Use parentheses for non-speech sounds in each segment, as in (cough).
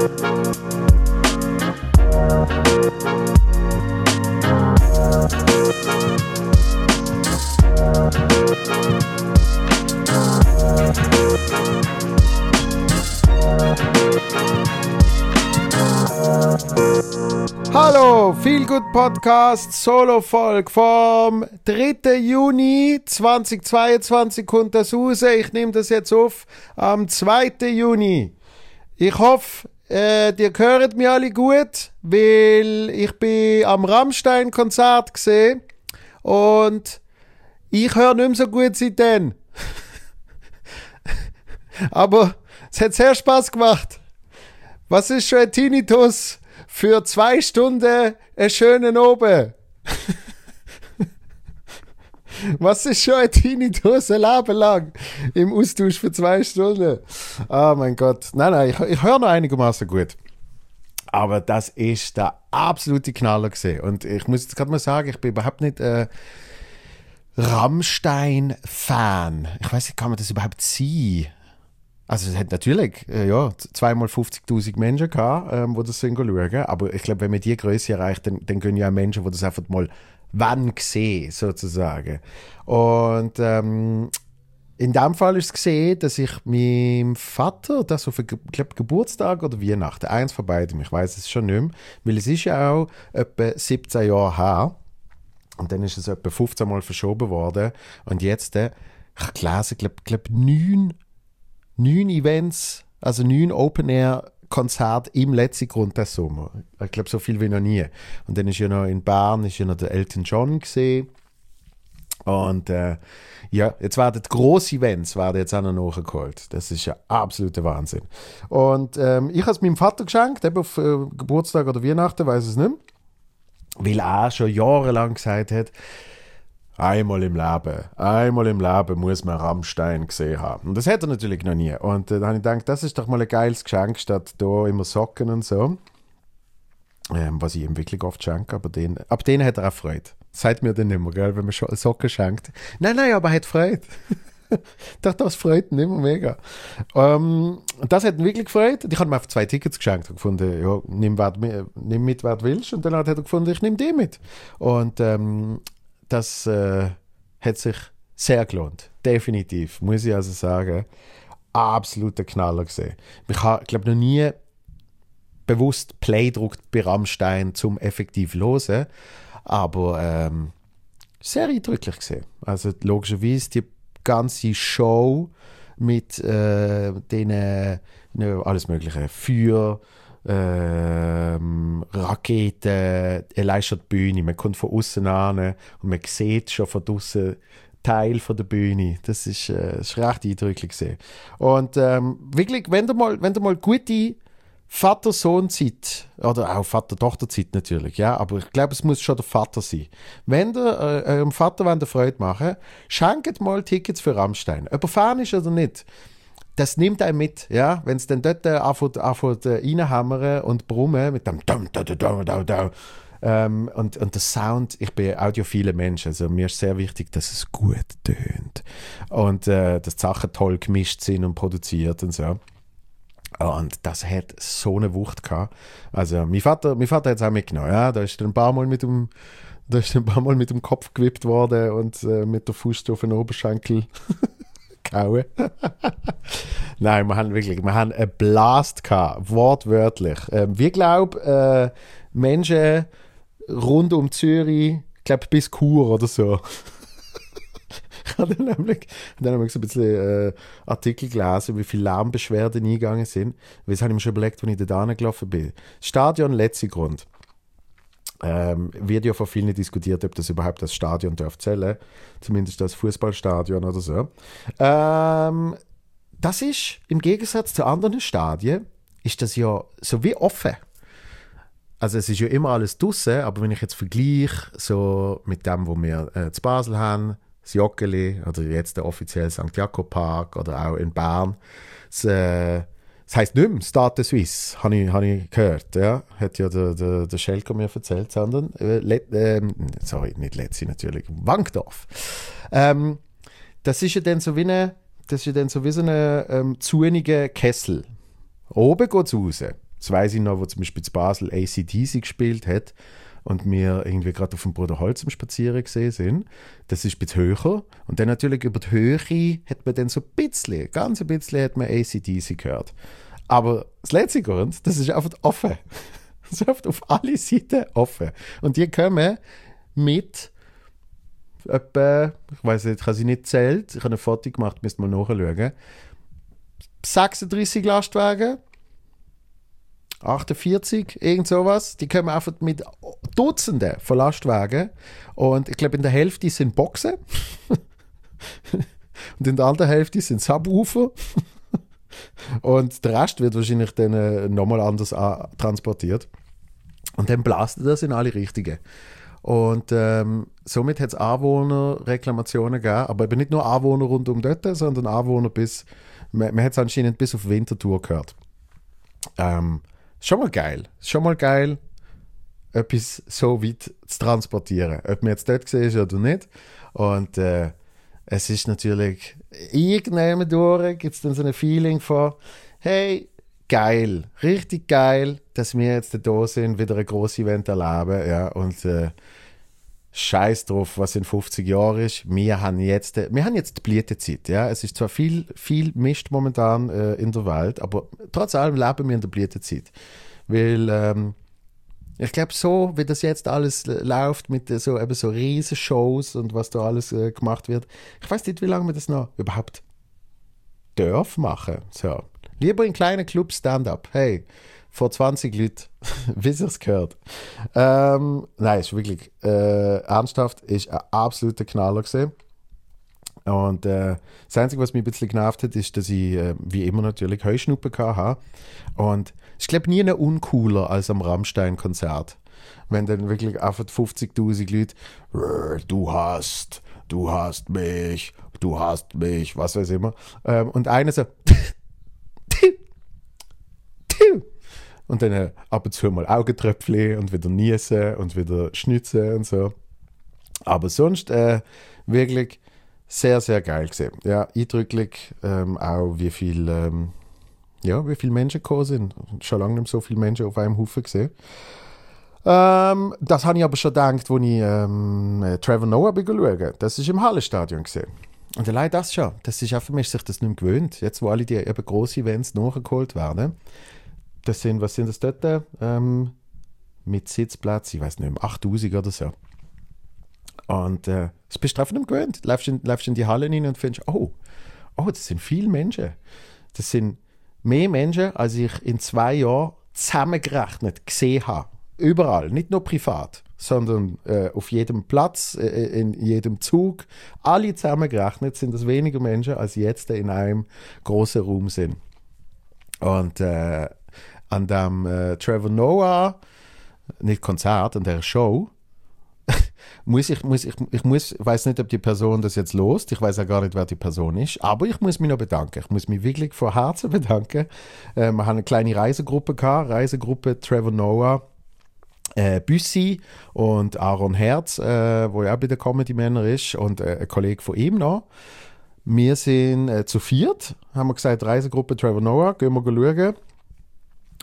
Hallo, Feel Good Podcast Solo Folge vom 3. Juni 2022 kommt das raus. Ich nehme das jetzt auf am 2. Juni. Ich hoffe, äh, ihr hört mich alle gut, weil ich bin am Rammstein-Konzert gesehen und ich höre nicht mehr so gut seitdem. (laughs) Aber es hat sehr Spaß gemacht. Was ist schon ein Tinnitus? für zwei Stunden einen schönen Oben. (laughs) Was ist schon ein Tinnitus ein Leben lang im Austausch für zwei Stunden? Oh mein Gott. Nein, nein, ich, ich höre noch einigermaßen gut. Aber das ist der absolute Knaller gesehen. Und ich muss jetzt gerade mal sagen, ich bin überhaupt nicht äh, Rammstein-Fan. Ich weiß nicht, kann man das überhaupt sein? Also es hat natürlich äh, ja, zweimal 50'000 Menschen gehabt, ähm, die das schauen. Aber ich glaube, wenn man die Größe erreicht, dann, dann gehen ja auch Menschen, die das einfach mal wann sehen, sozusagen. Und ähm, in dem Fall ist es gesehen, dass ich meinem Vater, das auf glaub, Geburtstag oder Weihnachten, eins von beiden, ich weiß es schon nicht mehr, weil es ist ja auch etwa 17 Jahre her. Und dann ist es etwa 15 Mal verschoben worden. Und jetzt, äh, ich gelesen, glaube glaub, neun neun Events, also neun Open-Air-Konzerte im letzten Grund des Sommer. Ich glaube, so viel wie noch nie. Und dann ist ja noch in Bern ist ja noch der Elton John gesehen. Und äh, ja, jetzt werden die grossen Events werden jetzt auch noch nachgeholt. Das ist ja absoluter Wahnsinn. Und ähm, ich habe es meinem Vater geschenkt, eben auf äh, Geburtstag oder Weihnachten, weiß es nicht mehr. Weil er schon jahrelang gesagt hat, Einmal im Leben, einmal im Leben muss man Rammstein gesehen haben. Und das hat er natürlich noch nie. Und äh, dann habe ich gedacht, das ist doch mal ein geiles Geschenk, statt da immer Socken und so. Ähm, was ich ihm wirklich oft schenke, aber den, ab denen hat er auch Freude. Sagt mir dann immer, gell, wenn man Socken schenkt. Nein, nein, aber er hat Freude. (laughs) doch, das freut ihn immer mega. Ähm, das hat ihn wirklich gefreut. Ich habe ihm einfach zwei Tickets geschenkt und gefunden, ja, nimm, nimm mit, wer du willst. Und dann hat er gefunden, ich nehme die mit. Und ähm, das äh, hat sich sehr gelohnt. Definitiv, muss ich also sagen. Absoluter Knaller gesehen. Ich habe, glaube noch nie bewusst Play gedruckt bei Rammstein zum effektiv hören, aber ähm, sehr eindrücklich gesehen. Also logischerweise die ganze Show mit äh, den äh, alles mögliche Feuer, ähm, Raketen, allein schon die Bühne. Man kommt von außen an und man sieht schon von außen Teil von der Bühne. Das ist, äh, das ist recht eindrücklich gesehen. Und ähm, wirklich, wenn du mal, wenn du mal gute Vater-Sohn-Zeit oder auch Vater-Tochter-Zeit natürlich, ja, aber ich glaube, es muss schon der Vater sein. Wenn der äh, eurem Vater wollt Freude machen, schenkt mal Tickets für Rammstein. Ob er Fan ist oder nicht das nimmt einen mit, ja, wenn es dann dort äh, anfängt, anfängt äh, reinhammern und brummen mit dem dum, dum, dum, dum, dum, ähm, und, und der Sound, ich bin audiophile Mensch, also mir ist sehr wichtig, dass es gut tönt. Und äh, dass die Sachen toll gemischt sind und produziert und so. Und das hat so eine Wucht gehabt. Also, mein Vater, mein Vater hat es auch mitgenommen, ja, da ist ein paar Mal mit dem da ist ein paar Mal mit dem Kopf gewippt worden und äh, mit der Fuß auf den Oberschenkel (laughs) gehauen. (laughs) Nein, wir haben wirklich, wir haben einen Blast gehabt, wortwörtlich. Ähm, wir glauben, äh, Menschen rund um Zürich, ich glaube bis Chur oder so. (laughs) ich habe dann nämlich, dann nämlich so ein bisschen äh, Artikel gelesen, wie viele Lärmbeschwerden eingegangen sind. Weil das habe ich mir schon überlegt, als ich da gelaufen bin. Stadion letzter Grund ähm, wird ja von vielen diskutiert, ob das überhaupt das Stadion darf zählen, zumindest das Fußballstadion oder so. Ähm, das ist im Gegensatz zu anderen Stadien ist das ja so wie offen. Also es ist ja immer alles draussen, aber wenn ich jetzt vergleiche so mit dem, wo wir äh, zu Basel haben, das Joggeli oder jetzt der offizielle St. Jakob Park oder auch in Bern, das, äh, das heisst nicht mehr Stade Suisse, habe ich, hab ich gehört. Ja? Hat ja der, der, der Schelker mir erzählt, sondern, äh, äh, sorry, nicht Letzi natürlich, Wankdorf. Ähm, das ist ja dann so wie eine, so so ein ähm, zuniger Kessel. Oben geht es raus. Das weiß ich noch, wo zum Beispiel zu Basel ACDC gespielt hat und wir irgendwie gerade auf dem Bruder Holz im Spazieren gesehen sind. Das ist ein bisschen höher. Und dann natürlich über die Höhe hat man dann so ein bisschen, ganz ein bisschen hat man ACDC gehört. Aber das letzte Grund, das ist einfach offen. (laughs) Das ist einfach auf alle Seiten offen. Und die kommen mit etwa, ich weiß nicht, ich habe sie nicht zählt, ich habe ein Foto gemacht, müsst mal nachschauen. 36 Lastwagen, 48, irgend sowas. Die kommen einfach mit Dutzenden von Lastwagen. Und ich glaube, in der Hälfte sind Boxen. (laughs) und in der anderen Hälfte sind Subwoofer. (laughs) und der Rest wird wahrscheinlich dann äh, nochmal anders transportiert. Und dann blastet das in alle Richtungen. Und ähm, somit hat es Anwohnerreklamationen gegeben, aber eben nicht nur Anwohner rund um dort, sondern Anwohner bis, man, man hat es anscheinend bis auf Winterthur gehört. Ähm, schon mal geil. Schon mal geil, etwas so weit zu transportieren. Ob man jetzt dort gesehen ist oder nicht. Und äh, es ist natürlich irgendwann durch, gibt es dann so ein Feeling von, hey, geil, richtig geil, dass wir jetzt da sind, wieder ein grosses Event erleben. Ja, und äh, Scheiß drauf, was in 50 Jahren ist. Wir haben jetzt, äh, wir haben jetzt die Blütezeit. Ja? Es ist zwar viel, viel Mist momentan äh, in der Welt, aber trotz allem leben wir in der Blütezeit. Weil ähm, ich glaube, so wie das jetzt alles läuft mit so, eben so riesen Shows und was da alles äh, gemacht wird, ich weiß nicht, wie lange wir das noch überhaupt dürfen machen. So. Lieber in kleinen Clubs Stand-up. Hey, vor 20 Leuten, wie (laughs) sich's gehört. Ähm, nein, ist wirklich äh, ernsthaft, ist ein absoluter Knaller gesehen. Und äh, das Einzige, was mich ein bisschen genervt hat, ist, dass ich, äh, wie immer natürlich, Heuschnuppen hatte. Und ich glaube, nie uncooler als am Rammstein-Konzert. Wenn dann wirklich einfach 50.000 Leute, du hast, du hast mich, du hast mich, was weiß ich immer. Ähm, und einer so, (laughs) und dann äh, ab und zu mal Augentröpfchen und wieder niesen und wieder schnitzen und so. Aber sonst äh, wirklich sehr, sehr geil gesehen. Ja, eindrücklich ähm, auch, wie viel, ähm, ja, wie viele Menschen gekommen sind. Schon lange nicht so viele Menschen auf einem Haufen gesehen. Ähm, das habe ich aber schon gedacht, als ich ähm, äh, Trevor Noah schauen Das ist im Hallenstadion gesehen. Und allein das schon, das ist auch für mich sich das nicht mehr gewöhnt. Jetzt, wo alle die eben grossen Events nachgeholt werden, das sind, was sind das dort? Ähm, mit Sitzplatz, ich weiß nicht mehr, 8000 oder so. Und äh, das bist du einfach nicht gewöhnt. Läufst in, läufst in die Halle rein und findest, oh, oh, das sind viele Menschen. Das sind mehr Menschen, als ich in zwei Jahren zusammengerechnet gesehen habe. Überall, nicht nur privat, sondern äh, auf jedem Platz, äh, in jedem Zug. Alle zusammengerechnet sind das weniger Menschen, als jetzt in einem großen Raum sind. Und äh, an dem äh, Trevor Noah, nicht Konzert, an der Show, (laughs) muss ich, muss ich, ich muss, weiß nicht, ob die Person das jetzt lost, ich weiß ja gar nicht, wer die Person ist, aber ich muss mich noch bedanken. Ich muss mich wirklich von Herzen bedanken. Äh, wir haben eine kleine Reisegruppe gehabt, Reisegruppe Trevor Noah, äh, Büssi und Aaron Herz, äh, wo ja auch bei den Comedy Männer ist, und äh, ein Kollege von ihm noch. Wir sind äh, zu viert, haben wir gesagt, Reisegruppe Trevor Noah, gehen wir schauen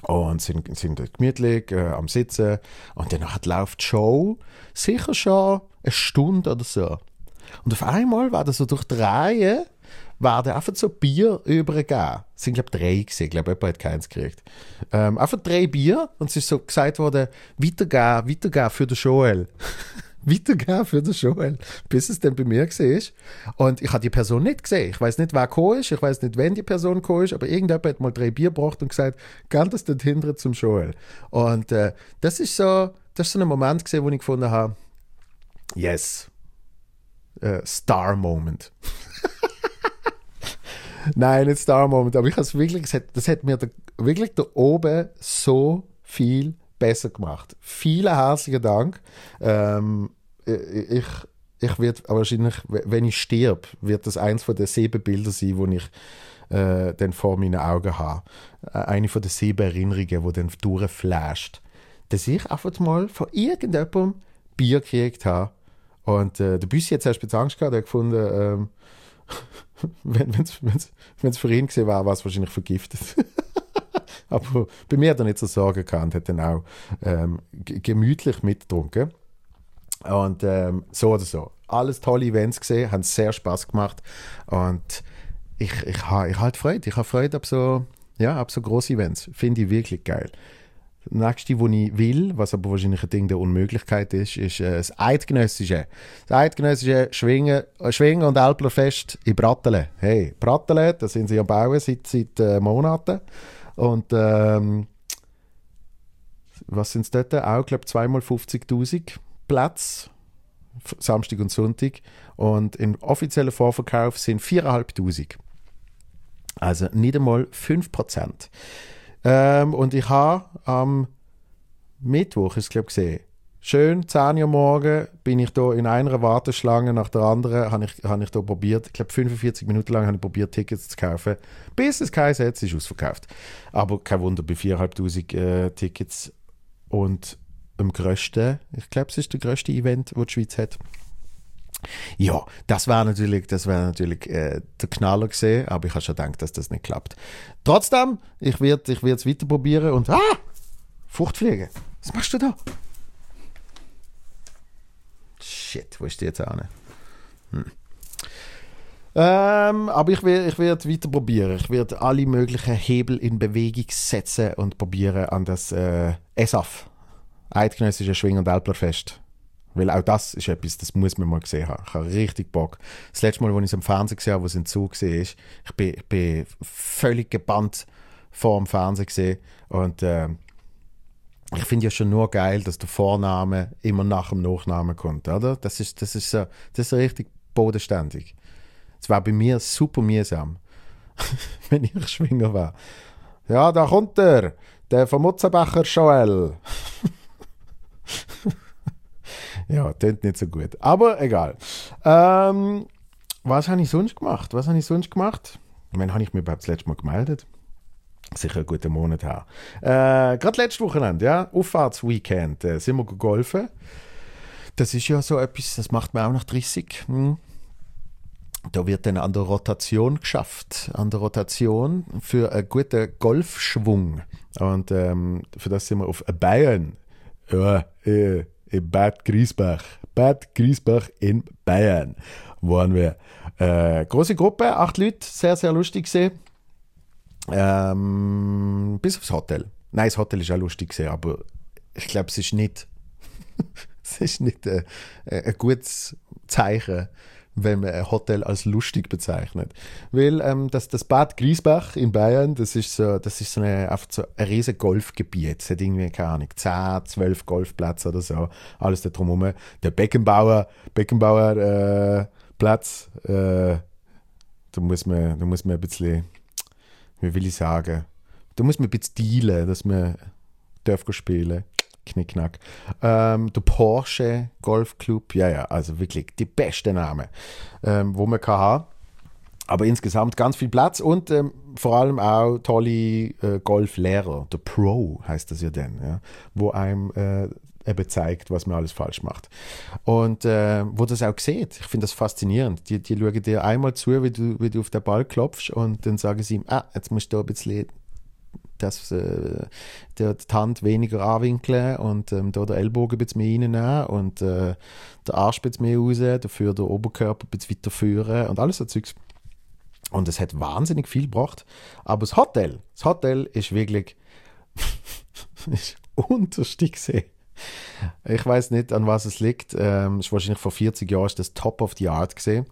und sind, sind gemütlich äh, am Sitzen und dann läuft die Show sicher schon eine Stunde oder so. Und auf einmal war das so durch war da einfach so Bier übergegeben. Es sind, glaube ich, drei gewesen. Ich glaube, jemand hat keins gekriegt. Ähm, einfach drei Bier und es ist so gesagt worden, weitergehen, weitergehen für den Joel. (laughs) weitergeben für den Joel, bis es dann bei mir war. Und ich habe die Person nicht gesehen. Ich weiß nicht, wer gekommen ist, ich weiß nicht, wenn die Person gekommen ist, aber irgendjemand hat mal drei Bier gebracht und gesagt, kann das dort hinten zum Joel. Und äh, das ist so, das ist so ein Moment gewesen, wo ich gefunden habe, yes, uh, Star Moment. (laughs) Nein, nicht Star Moment, aber ich habe es wirklich, das hat, mir da, wirklich da oben so viel besser gemacht. Vielen herzlichen Dank. Ähm, ich, ich werde wahrscheinlich, wenn ich sterbe, wird das eins von den sieben Bilder sein, wo ich äh, dann vor meinen Augen habe. Äh, eine von den sieben Erinnerungen, die dann durchflasht. Dass ich einfach mal von irgendjemandem Bier gekriegt habe. Und äh, der Büssi hat zuerst ein Angst gehabt, er hat gefunden, ähm, (laughs) wenn es für ihn gesehen war, war es wahrscheinlich vergiftet. (laughs) (laughs) Aber bei mir hat er nicht so Sorgen gehabt und hat dann auch ähm, gemütlich mitgetrunken. Und ähm, so oder so. Alles tolle Events gesehen, haben sehr Spaß gemacht. Und ich, ich, ha, ich halt Freude. Ich habe Freude ab so, ja, so große Events. Finde ich wirklich geil. Das nächste, was ich will, was aber wahrscheinlich ein Ding der Unmöglichkeit ist, ist äh, das Eidgenössische. Das Eidgenössische Schwingen, äh, Schwingen und Alplerfest in Brattelen. Hey, Brattelen, da sind sie am Bauen seit, seit äh, Monaten. Und ähm, was sind es dort? Auch, glaube zweimal 50'000 Plätze. Samstag und Sonntag. Und im offiziellen Vorverkauf sind 4'500. Also nicht einmal 5%. Ähm, und ich habe am Mittwoch, ich glaube gesehen, schön 10 Uhr morgen bin ich da in einer Warteschlange nach der anderen, habe ich, hab ich da probiert, ich glaube 45 Minuten lang habe ich probiert, Tickets zu kaufen, bis es kein Setz ist ausverkauft. Aber kein Wunder, bei 4'500 äh, Tickets und im größten, ich glaube, es ist der größte Event, wo die Schweiz hat. Ja, das wäre natürlich, das wäre natürlich äh, der Knaller gesehen, aber ich habe schon gedacht, dass das nicht klappt. Trotzdem, ich werde ich es weiter probieren und ah, Fruchtfliege. Was machst du da? Shit, wo ist die jetzt an? Hm. Ähm, aber ich werde ich werd weiter probieren. Ich werde alle möglichen Hebel in Bewegung setzen und probieren an das äh, ESAF, Eidgenössische Schwing- und Alplerfest weil auch das ist etwas, das muss man mal gesehen haben. Ich habe richtig Bock. Das letzte Mal, als ich es im Fernsehen gesehen habe, wo es in Zug war, ich bin, ich bin völlig gebannt vor dem Fernsehen. Und äh, ich finde ja schon nur geil, dass der Vorname immer nach dem Nachnamen kommt, oder? Das ist, das ist, so, das ist richtig bodenständig. Es war bei mir super mühsam, (laughs) wenn ich Schwinger war. Ja, da kommt er, der vom Mutzenbacher Joel. (laughs) Ja, tönt nicht so gut. Aber egal. Ähm, was habe ich sonst gemacht? Was habe ich sonst gemacht? Meine, habe ich mir überhaupt das letzte Mal gemeldet? Sicher einen guten Monat her. Äh, Gerade letztes Wochenende, ja, Auffahrtsweekend, äh, sind wir golfen. Das ist ja so etwas, das macht man auch nach 30. Hm. Da wird dann an der Rotation geschafft, an der Rotation für einen guten Golfschwung. Und ähm, für das sind wir auf Bayern. Ja, äh, in Bad Griesbach. Bad Griesbach in Bayern waren wir. Äh, große Gruppe, acht Leute, sehr, sehr lustig gesehen. Ähm, bis aufs Hotel. Nein, das Hotel ist auch lustig gesehen, aber ich glaube, es ist nicht, (laughs) es ist nicht äh, ein gutes Zeichen wenn man ein Hotel als lustig bezeichnet. Weil ähm, das, das Bad Griesbach in Bayern, das ist so, das ist so, eine, so ein riesiges Golfgebiet. Es hat irgendwie, keine Ahnung, 10, 12 Golfplätze oder so. Alles da drumherum. Der Beckenbauer, Beckenbauer äh, Platz, äh, da muss man, da muss man ein bisschen, wie will ich sagen, da muss man ein bisschen dealen, dass man darf spielen Knickknack. Ähm, der Porsche Golf Club, ja, ja, also wirklich die beste Name, ähm, wo man kann haben. Aber insgesamt ganz viel Platz und ähm, vor allem auch tolle äh, Golflehrer. Der Pro heißt das ja dann, ja, wo einem äh, eben zeigt, was man alles falsch macht. Und äh, wo das auch sieht, ich finde das faszinierend. Die, die schauen dir einmal zu, wie du, wie du auf den Ball klopfst und dann sagen sie ihm, ah, jetzt musst du ein bisschen das, äh, die, die Hand weniger anwinkeln und ähm, da der Ellbogen ein bisschen mehr reinnehmen und äh, der Arsch ein bisschen mehr raus, dafür der Oberkörper ein bisschen weiter führen und alles so Zeugs. Und es hat wahnsinnig viel gebracht. Aber das Hotel, das Hotel ist wirklich (laughs) ist unterstig gesehen. Ich weiß nicht, an was es liegt. Ähm, ist wahrscheinlich vor 40 Jahren ist das Top of the Art gesehen.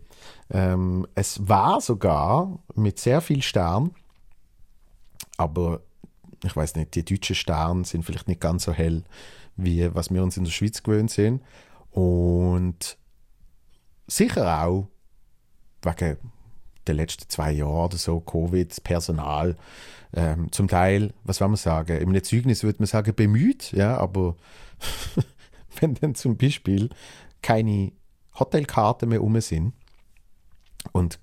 Ähm, es war sogar mit sehr viel Stern, aber ich weiß nicht, die deutschen Sterne sind vielleicht nicht ganz so hell, wie was wir uns in der Schweiz gewöhnt sind. Und sicher auch wegen der letzten zwei Jahre oder so, Covid, Personal, ähm, zum Teil, was soll man sagen, im Zeugnis würde man sagen, bemüht, ja, aber (laughs) wenn dann zum Beispiel keine Hotelkarten mehr um sind und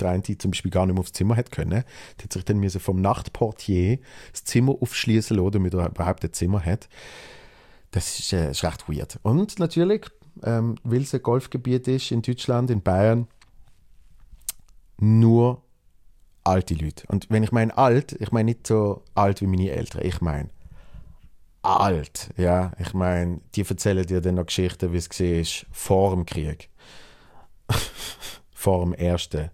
der eine zum Beispiel gar nicht mehr aufs Zimmer hätte können. Der hat sich dann vom Nachtportier das Zimmer aufschließen lassen, damit er überhaupt ein Zimmer hat. Das ist, äh, ist recht weird. Und natürlich, ähm, weil es ein Golfgebiet ist in Deutschland, in Bayern, nur alte Leute. Und wenn ich meine alt, ich meine nicht so alt wie meine Eltern, ich meine alt, ja. Ich meine, die erzählen dir dann noch Geschichten, wie es war vor dem Krieg. (laughs) vor dem ersten.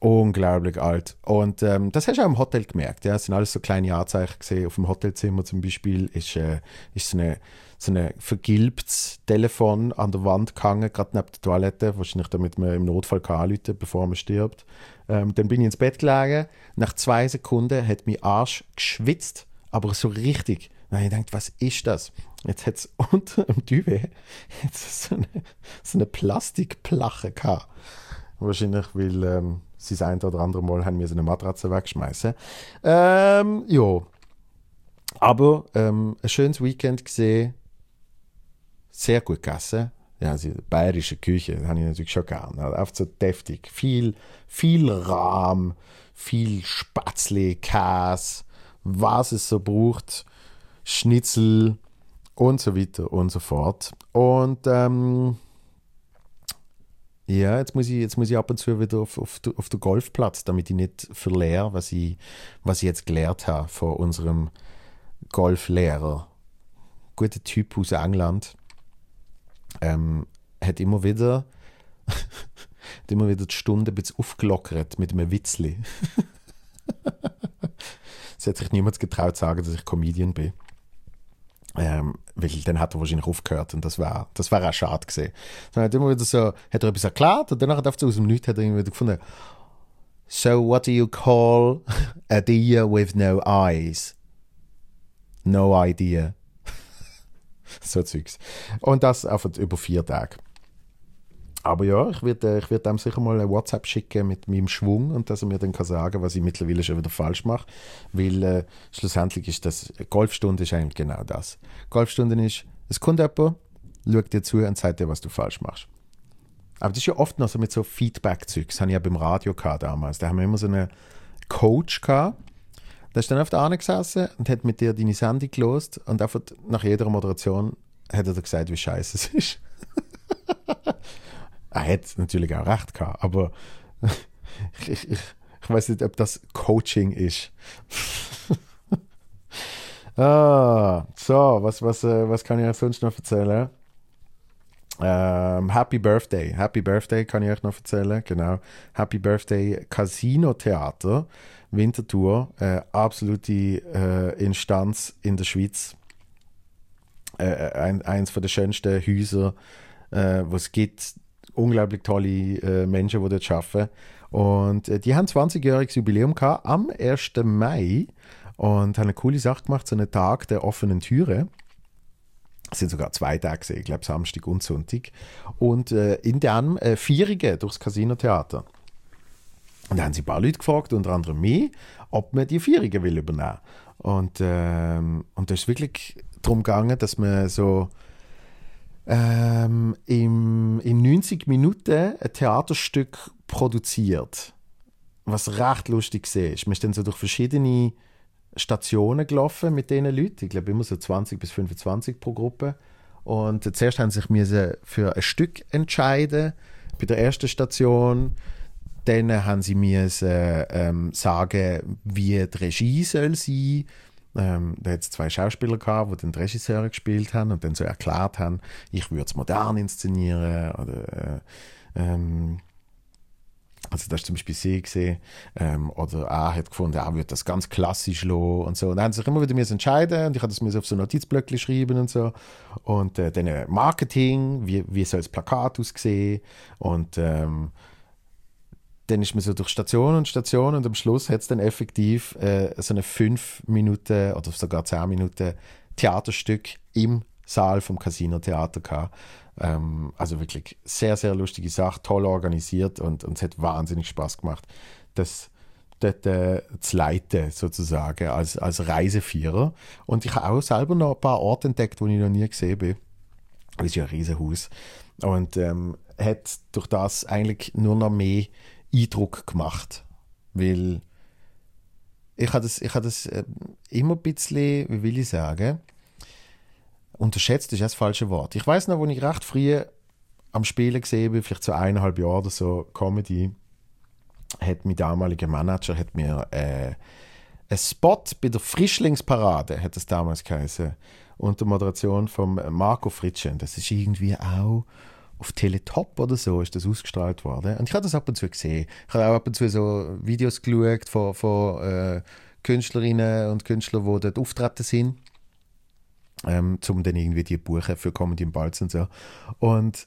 Unglaublich alt. Und ähm, das hast du auch im Hotel gemerkt. Ja, es sind alles so kleine Anzeichen gesehen. Auf dem Hotelzimmer zum Beispiel ist, äh, ist so eine so ein vergilbtes Telefon an der Wand gehangen, gerade neben der Toilette, wahrscheinlich damit man im Notfall kann anrufen bevor man stirbt. Ähm, dann bin ich ins Bett gelegen. Nach zwei Sekunden hat mein Arsch geschwitzt, aber so richtig. Dann ich gedacht, was ist das? Jetzt hat es (laughs) unter dem Duvet so eine, so eine Plastikplache gehabt. Wahrscheinlich, weil ähm, sie das ein oder andere Mal haben wir so eine Matratze wegschmeißen. Ähm, ja. Aber ähm, ein schönes Weekend gesehen sehr gut gegessen. Ja, also bayerische Küche, das habe ich natürlich schon gern. Also oft so deftig. Viel, viel Rahm, viel Spätzle, Käse, was es so braucht, Schnitzel und so weiter und so fort. Und ähm, ja, jetzt muss, ich, jetzt muss ich ab und zu wieder auf, auf, auf den Golfplatz, damit ich nicht verlehre, was ich, was ich jetzt gelernt habe von unserem Golflehrer. Guter Typ aus England ähm, hat immer wieder (laughs) hat immer wieder die Stunde ein bisschen aufgelockert mit einem Witzli. (laughs) es hat sich niemand getraut zu sagen, dass ich Comedian bin. Ähm, weil dann hat er wahrscheinlich aufgehört und das war das war auch schade gesehen. Dann hat immer wieder so, hat er etwas erklärt und danach hat er aus dem Nichts hat er wieder gefunden, So what do you call a deer with no eyes? No idea. So Zeugs. Und das einfach über vier Tage. Aber ja, ich werde ich werd ihm sicher mal eine WhatsApp schicken mit meinem Schwung und dass er mir dann kann sagen was ich mittlerweile schon wieder falsch mache. Weil äh, schlussendlich ist das, Golfstunde ist eigentlich genau das. Golfstunde ist, es kommt jemand, schaut dir zu und sagt dir, was du falsch machst. Aber das ist ja oft noch so mit so Feedback-Zeug. Das habe ich ja beim Radio damals. Da haben wir immer so einen Coach gehabt, da ist dann auf der Arne gesessen und hat mit dir deine Sendung gelost und einfach nach jeder Moderation hat er gesagt, wie scheiße es ist. (laughs) er hat natürlich auch recht gehabt, aber (laughs) ich, ich, ich, ich weiß nicht, ob das Coaching ist. (laughs) ah, so, was, was, äh, was kann ich euch sonst noch erzählen? Ähm, Happy Birthday. Happy Birthday kann ich euch noch erzählen. Genau. Happy Birthday Casino Theater. Winterthur, äh, absolute äh, Instanz in der Schweiz. Äh, äh ein, eins von der schönsten Häuser, äh, wo es gibt. Unglaublich tolle äh, Menschen, die dort arbeiten. Und äh, die haben 20-jähriges Jubiläum gehabt am 1. Mai und haben eine coole Sache gemacht, so einen Tag der offenen Türe. Es sind sogar zwei Tage, ich glaube Samstag und Sonntag. Und äh, in dem äh, Vierige durchs Casino-Theater. Und da haben sie ein paar Leute gefragt, unter anderem mich, ob man die Vierige will übernehmen. Und, ähm, und da ist wirklich darum gegangen, dass man so ähm, im, in 90 Minuten ein Theaterstück produziert. Was recht lustig ist. Man ist dann so durch verschiedene Stationen gelaufen mit diesen Leuten. Ich glaube immer so 20 bis 25 pro Gruppe. Und zuerst haben sie sich für ein Stück entscheiden. Bei der ersten Station dann haben sie mir ähm, sagen, wie die Regie soll sein. Ähm, da hat es zwei Schauspieler gehabt, die den Regisseure gespielt haben und dann so erklärt haben, ich würde es modern inszenieren oder äh, ähm, also das ist zum Beispiel sie gesehen ähm, oder er hat gefunden, er würde das ganz klassisch lassen und so. Und dann haben sie sich immer wieder entscheiden und ich habe das auf so Notizblöcke schreiben und so. Und äh, dann äh, Marketing, wie, wie soll das Plakat aussehen und ähm, dann ist man so durch Station und Station und am Schluss hat es dann effektiv äh, so eine fünf Minuten oder sogar zehn Minuten Theaterstück im Saal vom Casino Theater gehabt. Ähm, also wirklich sehr, sehr lustige Sache, toll organisiert und, und es hat wahnsinnig Spaß gemacht, das dort äh, zu leiten, sozusagen, als, als Reisevierer. Und ich habe auch selber noch ein paar Orte entdeckt, die ich noch nie gesehen habe. Das ist ja ein Riesenhaus. Und ähm, hat durch das eigentlich nur noch mehr Eindruck gemacht. Weil ich habe das, ich habe das äh, immer ein bisschen, wie will ich sagen, unterschätzt ist das falsche Wort. Ich weiß noch, wo ich recht früh am Spielen gesehen bin, vielleicht so eineinhalb Jahre oder so, Comedy, hat mein damaliger Manager hat mir äh, einen Spot bei der Frischlingsparade, hat es damals geheißen, unter Moderation von Marco Fritschen. Das ist irgendwie auch auf Teletop oder so ist das ausgestrahlt worden. Und ich habe das ab und zu gesehen. Ich habe auch ab und zu so Videos geschaut von, von äh, Künstlerinnen und Künstlern, die dort auftreten sind, ähm, um dann irgendwie die buchen für Comedy im Balz und so. Und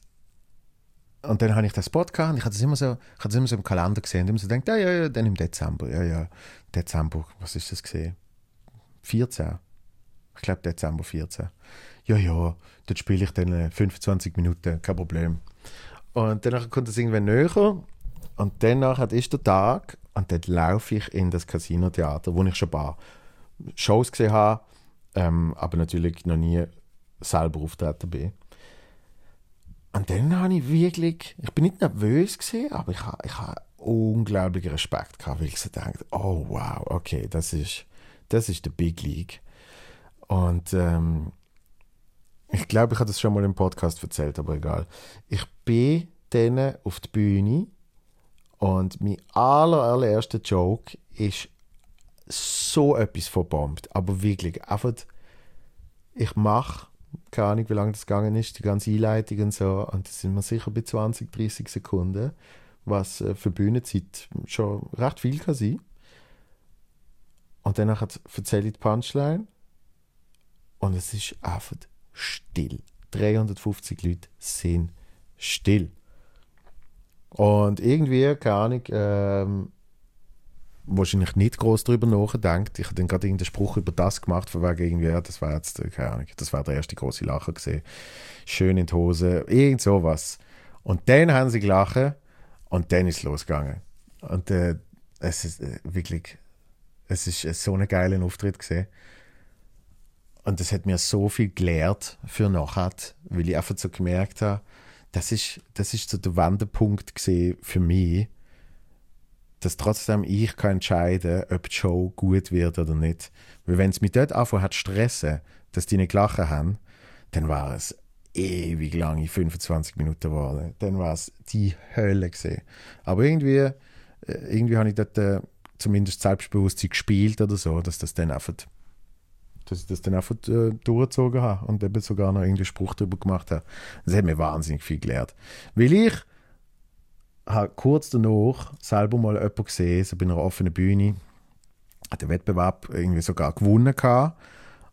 und dann habe ich den Spot gehabt und ich habe das immer so, ich habe das immer so im Kalender gesehen und immer so gedacht, ja, ja, ja, dann im Dezember, ja, ja, Dezember, was ist das gesehen? 14. Ich glaube Dezember 14. Ja, ja, dort spiele ich dann 25 Minuten, kein Problem. Und danach kommt es irgendwann näher und danach ist der Tag und dann laufe ich in das Casino-Theater, wo ich schon ein paar Shows gesehen habe, ähm, aber natürlich noch nie selber auftreten bin. Und dann habe ich wirklich, ich bin nicht nervös gewesen, aber ich habe, ich habe unglaublichen Respekt gehabt, weil ich so dachte, oh wow, okay, das ist, das ist der Big League. Und ähm, ich glaube, ich habe das schon mal im Podcast erzählt, aber egal. Ich bin dann auf die Bühne und mein aller, allererster Joke ist so etwas verbombt. Aber wirklich, einfach, ich mache keine Ahnung, wie lange das gegangen ist, die ganze Einleitung und so. Und das sind wir sicher bei 20, 30 Sekunden, was äh, für Bühnenzeit schon recht viel kann sein. Und dann erzähle ich die Punchline und es ist einfach still. 350 Leute sind still. Und irgendwie, keine Ahnung, ähm, wahrscheinlich nicht groß darüber nachdenkt. Ich habe dann gerade irgendeinen Spruch über das gemacht, von wegen irgendwie, ja, das war jetzt, keine Ahnung, das war der erste große Lacher gesehen. Schön in die Hose, irgend sowas. Und dann haben sie gelacht und dann ist es losgegangen. Und äh, es ist äh, wirklich, es ist so ein geiler Auftritt gesehen. Und das hat mir so viel gelehrt für nachher, weil ich einfach so gemerkt habe, das ist, das ist so der Wendepunkt gesehen für mich, dass trotzdem ich kann entscheiden kann, ob die Show gut wird oder nicht. Weil wenn es mich dort einfach hat stressen, dass die nicht gelachen haben, dann war es ewig lange 25 Minuten geworden. Dann war es die Hölle gesehen. Aber irgendwie, äh, irgendwie habe ich dort äh, zumindest Selbstbewusstsein gespielt oder so, dass das dann einfach dass ich das dann einfach äh, durchgezogen habe und eben sogar noch irgendeinen Spruch darüber gemacht habe. Das hat mir wahnsinnig viel gelehrt. Weil ich habe kurz danach selber mal jemanden gesehen, so bei einer offenen Bühne, hat den Wettbewerb irgendwie sogar gewonnen gehabt.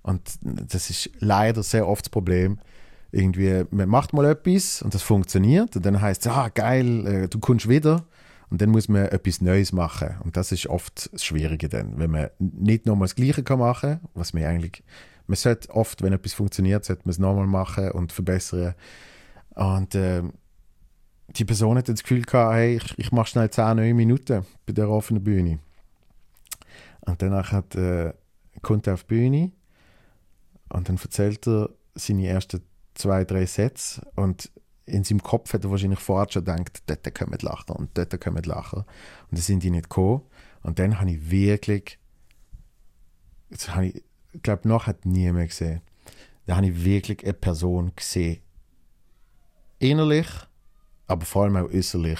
Und das ist leider sehr oft das Problem. Irgendwie, man macht mal etwas und das funktioniert und dann heißt es, ah, geil, äh, du kommst wieder. Und dann muss man etwas Neues machen. Und das ist oft das Schwierige dann, wenn man nicht nochmal das Gleiche kann machen kann, was man eigentlich, man sollte oft, wenn etwas funktioniert, sollte man es nochmal machen und verbessern. Und äh, die Person hat das Gefühl gehabt, hey, ich, ich mache schnell 10, 9 Minuten bei der offenen Bühne. Und danach hat, äh, kommt er auf die Bühne und dann erzählt er seine ersten zwei, drei Sätze und in seinem Kopf hat er wahrscheinlich vorher schon gedacht, dort wir lachen und dort wir lachen. Und dann sind die nicht gekommen. Und dann habe ich wirklich, jetzt habe ich, ich glaube, noch hat niemand gesehen. Da habe ich wirklich eine Person gesehen. Innerlich aber vor allem auch äußerlich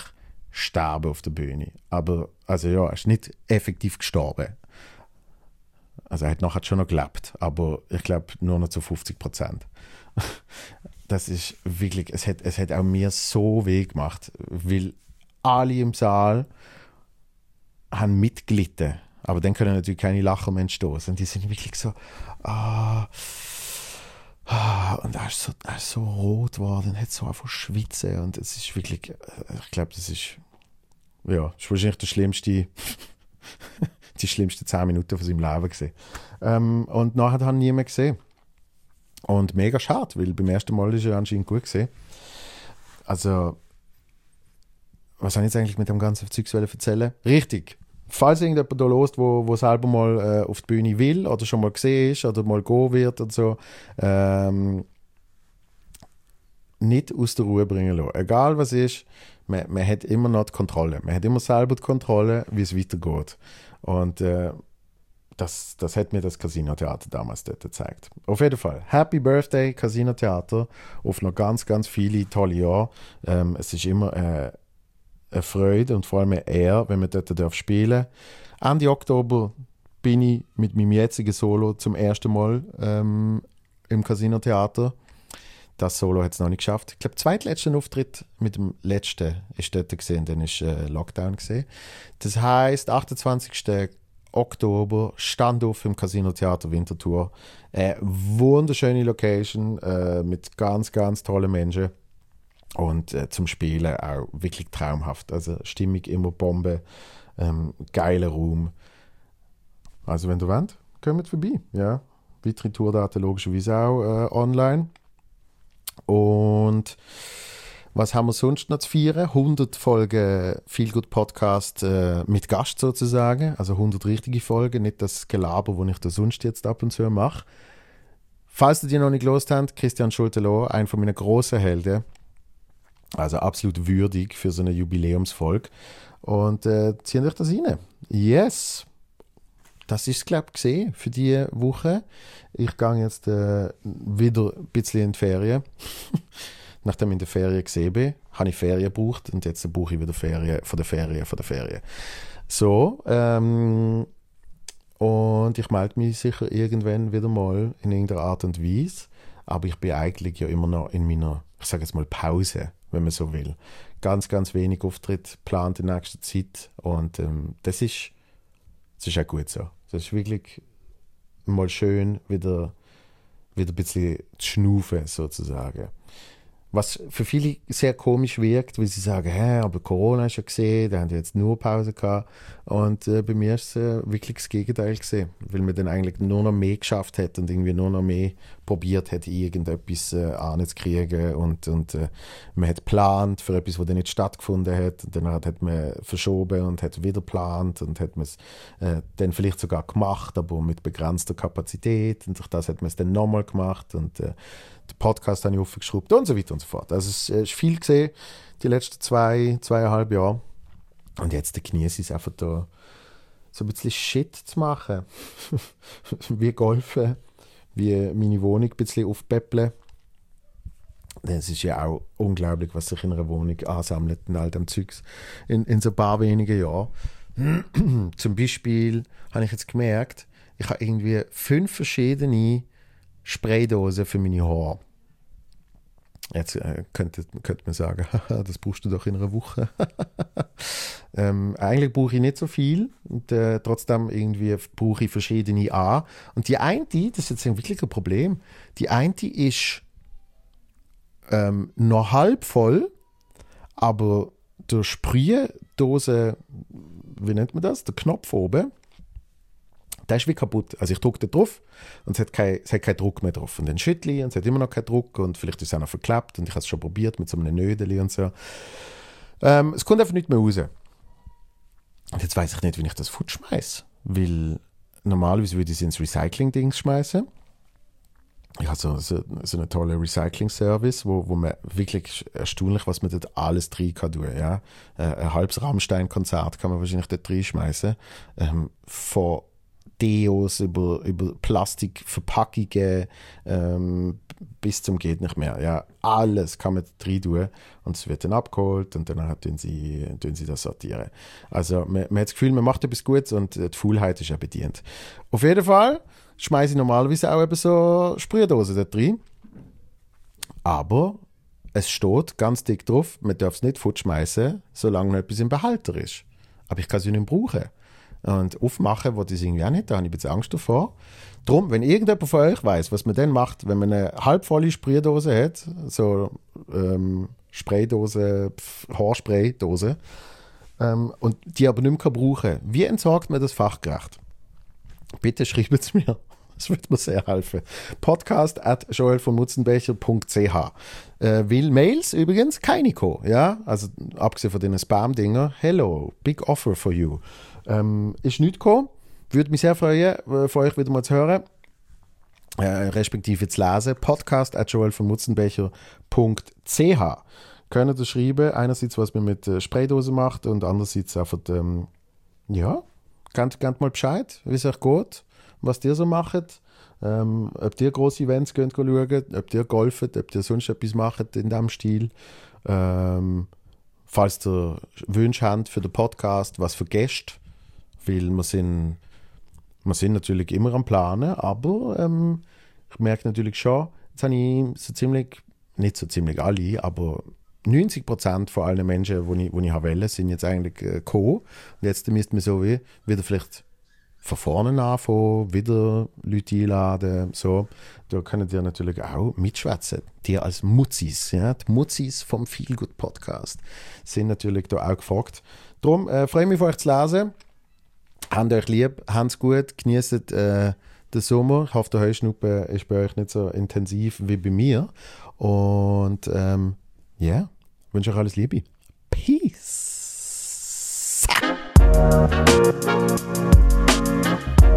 sterben auf der Bühne. Aber, also ja, er ist nicht effektiv gestorben. Also er hat nachher schon noch gelebt, aber ich glaube nur noch zu 50 Prozent. (laughs) Das ist wirklich, es hat, es hat auch mir so weh gemacht, weil alle im Saal haben mitgelitten. Aber dann können natürlich keine Lacher mehr entstehen. Und die sind wirklich so, ah, Ah, und er ist so, er ist so rot geworden, hat so einfach schwitzen und es ist wirklich, äh, ich glaube, das ist, ja, ist wahrscheinlich der schlimmste, (laughs) die schlimmsten zehn Minuten von seinem Leben gesehen. Ähm, und nachher hat ihn niemand gesehen. Und mega schade, weil beim ersten Mal ist er anscheinend gut gesehen. Also, was habe ich jetzt eigentlich mit dem ganzen Zeug erzählen? Richtig, falls irgendjemand da lost, wo, wo selber mal äh, auf die Bühne will oder schon mal gesehen ist oder mal gehen wird oder so, ähm, nicht aus der Ruhe bringen lassen. Egal was ist, man, man hat immer noch die Kontrolle. Man hat immer selber die Kontrolle, wie es weitergeht. Und äh, das, das hat mir das Casino Theater damals dort gezeigt. Auf jeden Fall, Happy Birthday Casino Theater auf noch ganz, ganz viele tolle Jahre. Ähm, es ist immer äh, eine Freude und vor allem eine Ehre, wenn man dort darf spielen Ende Oktober bin ich mit meinem jetzigen Solo zum ersten Mal ähm, im Casino Theater. Das Solo hat es noch nicht geschafft. Ich glaube, der zweitletzte Auftritt mit dem letzten ist dort gesehen, dann ist äh, Lockdown gesehen. Das heißt, 28. Oktober Standoff im Casino Theater Winterthur. Eine wunderschöne Location äh, mit ganz, ganz tollen Menschen. Und äh, zum Spielen auch wirklich traumhaft. Also Stimmung immer Bombe, ähm, geiler Raum. Also wenn du wollt, kommt vorbei. Ja. Weitere Tourdaten logischerweise auch äh, online. Und was haben wir sonst noch zu feiern? 100 Folgen Feel Good Podcast äh, mit Gast sozusagen. Also 100 richtige Folgen, nicht das Gelaber, das ich da sonst jetzt ab und zu mache. Falls ihr die noch nicht gelost habt, Christian Schultelow, einer von meinen großen Helden. Also absolut würdig für so eine Jubiläumsfolge. Und äh, ziehen euch das rein. Yes! Das ist, glaube ich, gesehen für diese Woche. Ich gehe jetzt äh, wieder ein bisschen in die Ferien. (laughs) Nachdem ich in der Ferien gesehen bin, habe ich Ferien gebraucht und jetzt brauche ich wieder Ferien von der Ferien von der Ferien. So, ähm, und ich melde mich sicher irgendwann wieder mal in irgendeiner Art und Weise. Aber ich bin eigentlich ja immer noch in meiner, ich sage jetzt mal, Pause, wenn man so will. Ganz, ganz wenig Auftritt geplant in nächster Zeit. Und ähm, das, ist, das ist auch gut so. Das ist wirklich mal schön, wieder, wieder ein bisschen zu schnaufen, sozusagen. Was für viele sehr komisch wirkt, weil sie sagen, hä, aber Corona ist ja gesehen, da haben die jetzt nur Pause gehabt. Und äh, bei mir ist es äh, wirklich das Gegenteil gesehen, weil man dann eigentlich nur noch mehr geschafft hat und irgendwie nur noch mehr probiert hat, irgendetwas äh, anzukriegen. Und, und äh, man hat geplant für etwas, was dann nicht stattgefunden hat. Und dann hat man verschoben und hat wieder geplant und hat man es äh, dann vielleicht sogar gemacht, aber mit begrenzter Kapazität. Und durch das hat man es dann nochmal gemacht. Und äh, den Podcast habe ich aufgeschraubt und so weiter und so fort. Also es ist viel gesehen die letzten zwei, zweieinhalb Jahre. Und jetzt genieße ich es einfach da so ein bisschen Shit zu machen. (laughs) wie golfen, wie meine Wohnung ein bisschen aufpäppeln. Es ist ja auch unglaublich, was sich in einer Wohnung ansammelt in all dem Zeugs in, in so ein paar wenigen Jahren. (clears throat) Zum Beispiel habe ich jetzt gemerkt, ich habe irgendwie fünf verschiedene Spraydose für meine Haare. Jetzt äh, könnte, könnte man sagen, (laughs) das brauchst du doch in einer Woche. (laughs) ähm, eigentlich brauche ich nicht so viel und äh, trotzdem irgendwie brauche ich verschiedene an. Und die eine, das ist jetzt wirklich ein Problem, die eine ist ähm, noch halb voll, aber der Sprühdose, wie nennt man das, der Knopf oben, der ist wie kaputt. Also ich drücke da drauf und es hat, kein, es hat keinen Druck mehr drauf. Und dann schüttle ich und es hat immer noch keinen Druck und vielleicht ist es auch noch verklappt und ich habe es schon probiert mit so einem Nödeli und so. Ähm, es kommt einfach nicht mehr raus. Und jetzt weiß ich nicht, wie ich das futsch schmeiße, weil normalerweise würde ich es ins Recycling-Dings schmeißen. Ich habe so, so, so einen tollen Recycling-Service, wo, wo man wirklich erstaunlich, was man dort alles drin kann tun. Ja? Äh, ein halbes Rammstein-Konzert kann man wahrscheinlich dort reinschmeißen. Ähm, Deos, über, über Plastikverpackungen ähm, bis zum geht nicht mehr. Ja, alles kann man drin tun und es wird dann abgeholt und dann tun sie, tun sie das sortieren. Also man, man hat das Gefühl, man macht etwas Gutes und die Faulheit ist ja bedient. Auf jeden Fall schmeiße ich normalerweise auch eben so Sprühdosen da drin. Aber es steht ganz dick drauf, man darf es nicht fortschmeißen, solange noch etwas im Behalter ist. Aber ich kann es nicht brauchen und aufmachen, wo das irgendwie auch nicht, da habe ich bisschen Angst davor. Drum, wenn irgendjemand von euch weiß, was man dann macht, wenn man eine halbvolle Spraydose hat, so ähm, Spraydose, Haarspraydose, ähm, und die aber nicht mehr brauchen wie entsorgt man das fachgerecht? Bitte schreibt es mir. Das würde mir sehr helfen. Podcast at joelvonmutzenbecher.ch äh, Will Mails übrigens keine Co. Ja, also abgesehen von den Spam-Dinger. Hello, big offer for you. Ähm, ist nichts gekommen. Würde mich sehr freuen, äh, von euch wieder mal zu hören. Äh, respektive zu lesen. Podcast at joel von Mutzenbecher.ch. Können ihr schreiben, einerseits, was man mit äh, Spraydose macht und andererseits einfach, ähm, ja, kennt mal Bescheid, wie es euch geht, was ihr so macht. Ähm, ob ihr große Events könnt schauen, ob ihr golfen, ob ihr sonst etwas macht in diesem Stil. Ähm, falls ihr Wünsche habt für den Podcast, was für Gäste, weil wir sind, wir sind natürlich immer am Planen, aber ähm, ich merke natürlich schon, jetzt habe ich so ziemlich, nicht so ziemlich alle, aber 90 Prozent von allen Menschen, die ich, die ich wählen, sind jetzt eigentlich äh, gekommen. Und jetzt müsste man so wie wieder vielleicht von vorne anfangen, wieder Leute einladen, so. Da können ihr natürlich auch mitschwätzen. Die als Mutzis, ja, die Mutzis vom Feelgood Podcast sind natürlich da auch gefragt. Darum äh, freue ich mich, euch zu lesen. Habt euch lieb, habt's gut, genießt äh, den Sommer. Ich hoffe, der Heuschnuppe ist bei euch nicht so intensiv wie bei mir. Und ähm, ja, yeah, wünsche euch alles Liebe. Peace.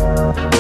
Thank